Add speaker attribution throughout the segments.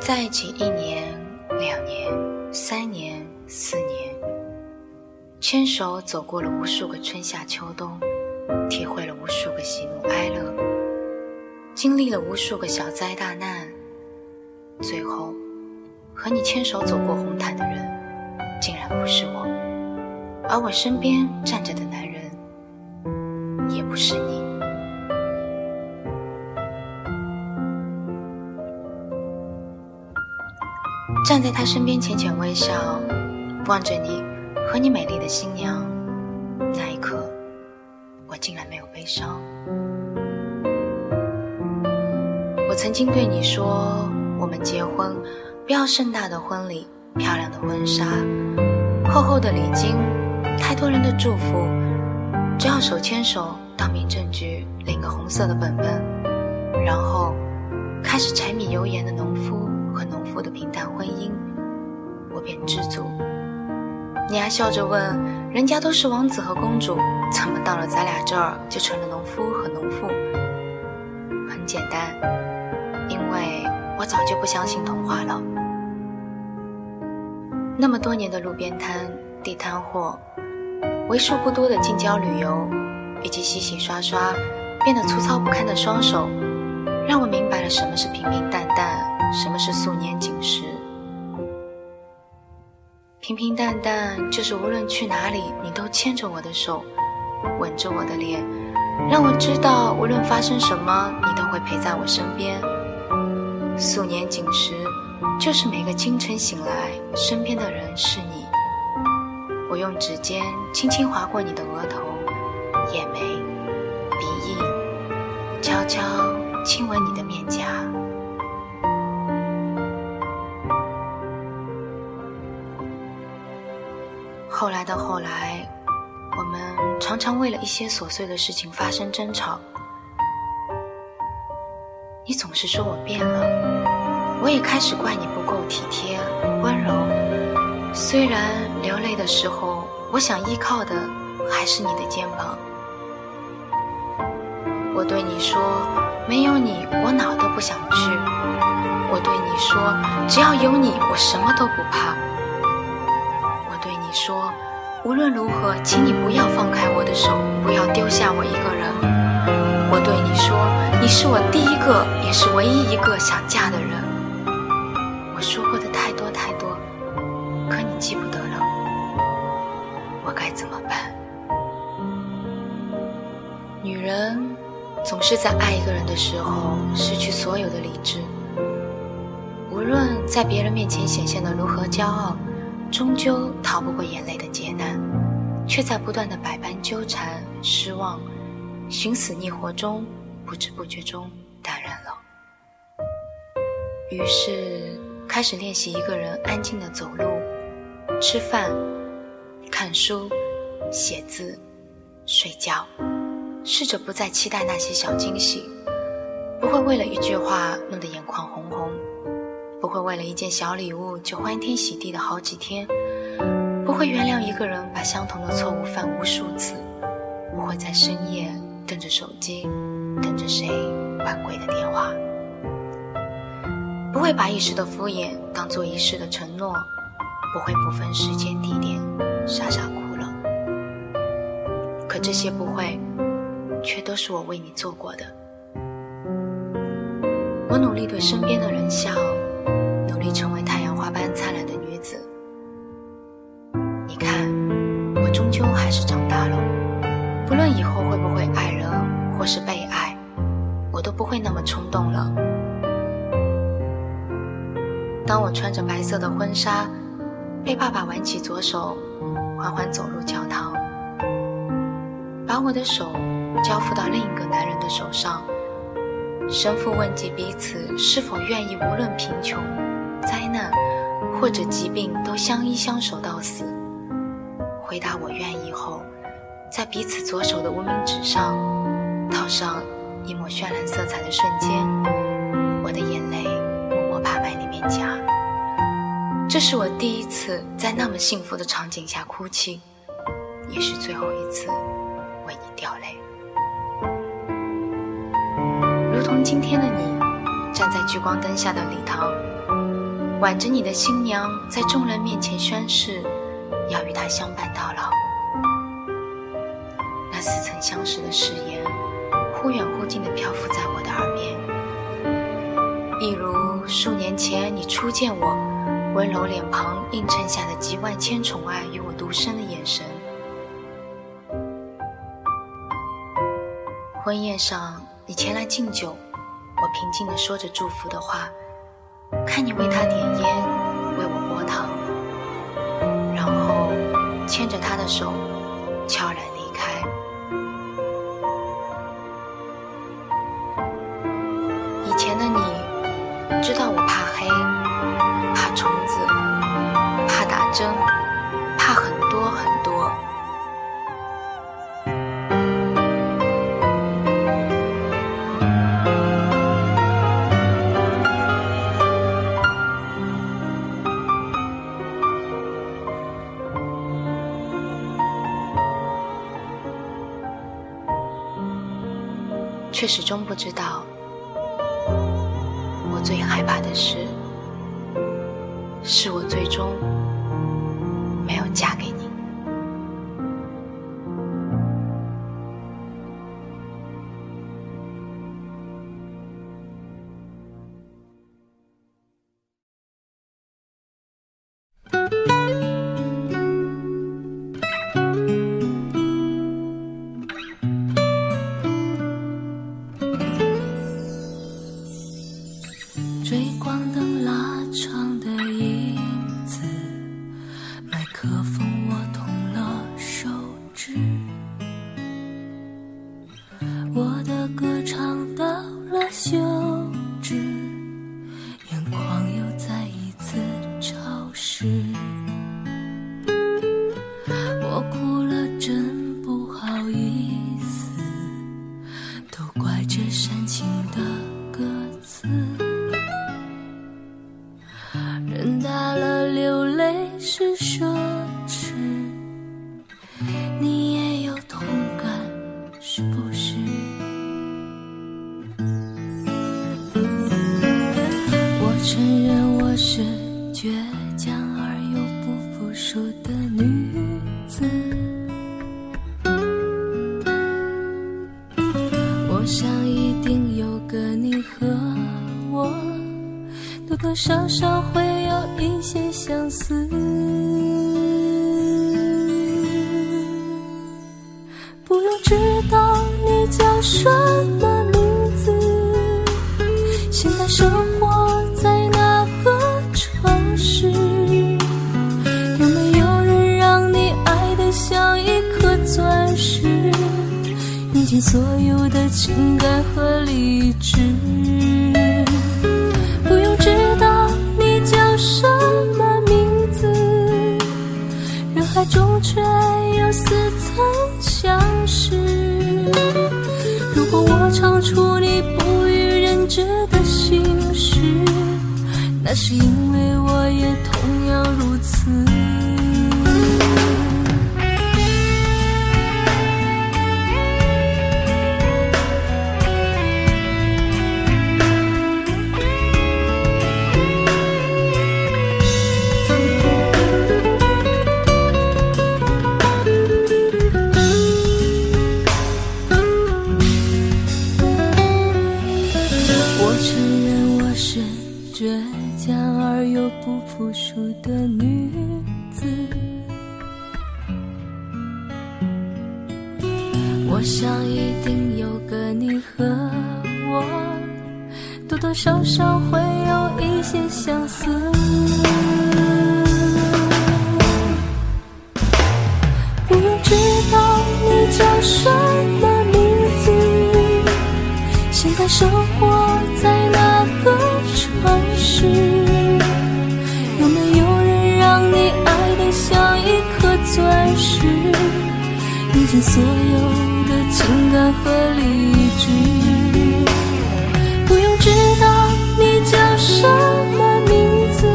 Speaker 1: 在一起一年、两年、三年、四年，牵手走过了无数个春夏秋冬，体会了无数个喜怒哀乐，经历了无数个小灾大难，最后和你牵手走过红毯的人，竟然不是我，而我身边站着的男人，也不是你。站在他身边，浅浅微笑，望着你和你美丽的新娘。那一刻，我竟然没有悲伤。我曾经对你说，我们结婚，不要盛大的婚礼，漂亮的婚纱，厚厚的礼金，太多人的祝福，只要手牵手到民政局领个红色的本本，然后开始柴米油盐的农夫。和农妇的平淡婚姻，我便知足。你还笑着问：“人家都是王子和公主，怎么到了咱俩这儿就成了农夫和农妇？”很简单，因为我早就不相信童话了。那么多年的路边摊、地摊货，为数不多的近郊旅游，以及洗洗刷刷变得粗糙不堪的双手，让我明白了什么是平平淡淡。什么是素年锦时？平平淡淡就是无论去哪里，你都牵着我的手，吻着我的脸，让我知道无论发生什么，你都会陪在我身边。素年锦时，就是每个清晨醒来，身边的人是你。我用指尖轻轻划过你的额头、眼眉、鼻翼，悄悄亲吻你的面颊。后来的后来，我们常常为了一些琐碎的事情发生争吵。你总是说我变了，我也开始怪你不够体贴温柔。虽然流泪的时候，我想依靠的还是你的肩膀。我对你说，没有你，我哪都不想去。我对你说，只要有你，我什么都不怕。你说，无论如何，请你不要放开我的手，不要丢下我一个人。我对你说，你是我第一个，也是唯一一个想嫁的人。我说过的太多太多，可你记不得了，我该怎么办？女人总是在爱一个人的时候失去所有的理智，无论在别人面前显现的如何骄傲。终究逃不过眼泪的劫难，却在不断的百般纠缠、失望、寻死觅活中，不知不觉中淡然了。于是开始练习一个人安静的走路、吃饭、看书、写字、睡觉，试着不再期待那些小惊喜，不会为了一句话弄得眼眶红红。不会为了一件小礼物就欢天喜地的好几天，不会原谅一个人把相同的错误犯无数次，不会在深夜瞪着手机，等着谁晚归的电话，不会把一时的敷衍当做一世的承诺，不会不分时间地点傻傻哭了。可这些不会，却都是我为你做过的。我努力对身边的人笑。成为太阳花般灿烂的女子。你看，我终究还是长大了。不论以后会不会爱人或是被爱，我都不会那么冲动了。当我穿着白色的婚纱，被爸爸挽起左手，缓缓走入教堂，把我的手交付到另一个男人的手上，神父问及彼此是否愿意，无论贫穷。灾难或者疾病都相依相守到死。回答我愿意后，在彼此左手的无名指上套上一抹绚烂色彩的瞬间，我的眼泪默默爬满你面颊。这是我第一次在那么幸福的场景下哭泣，也是最后一次为你掉泪。如同今天的你，站在聚光灯下的礼堂。挽着你的新娘，在众人面前宣誓，要与他相伴到老。那似曾相识的誓言，忽远忽近地漂浮在我的耳边，一如数年前你初见我，温柔脸庞映衬下的集万千宠爱与我独生的眼神。婚宴上，你前来敬酒，我平静地说着祝福的话，看你为他点烟，为我拨糖，然后牵着他的手，悄然离却始终不知道，我最害怕的事，是我最终没有嫁给
Speaker 2: 是奢侈，你也有同感，是不是？我承认我是倔强而又不服输的女子，我想一定有个你和我。多多少少会有一些相叫什么名字，现在生活在哪个城市？有没有人让你爱得像一颗钻石，用尽所有的情感和理智？不用知道你叫什么名字，人海中却有似曾相识。如果我唱出你不欲人知的心事，那是因为我也同样如此。是倔强而又不服输的女子。我想一定有个你和我，多多少少会有一些相似。不用知道你叫什么名字。现在生活尽所有的情感和理智，不用知道你叫什么名字，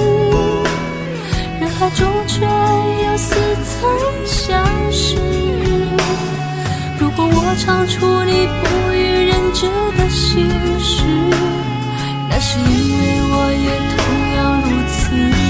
Speaker 2: 人海中却又似曾相识。如果我唱出你不与人知的心事，那是因为我也同样如此。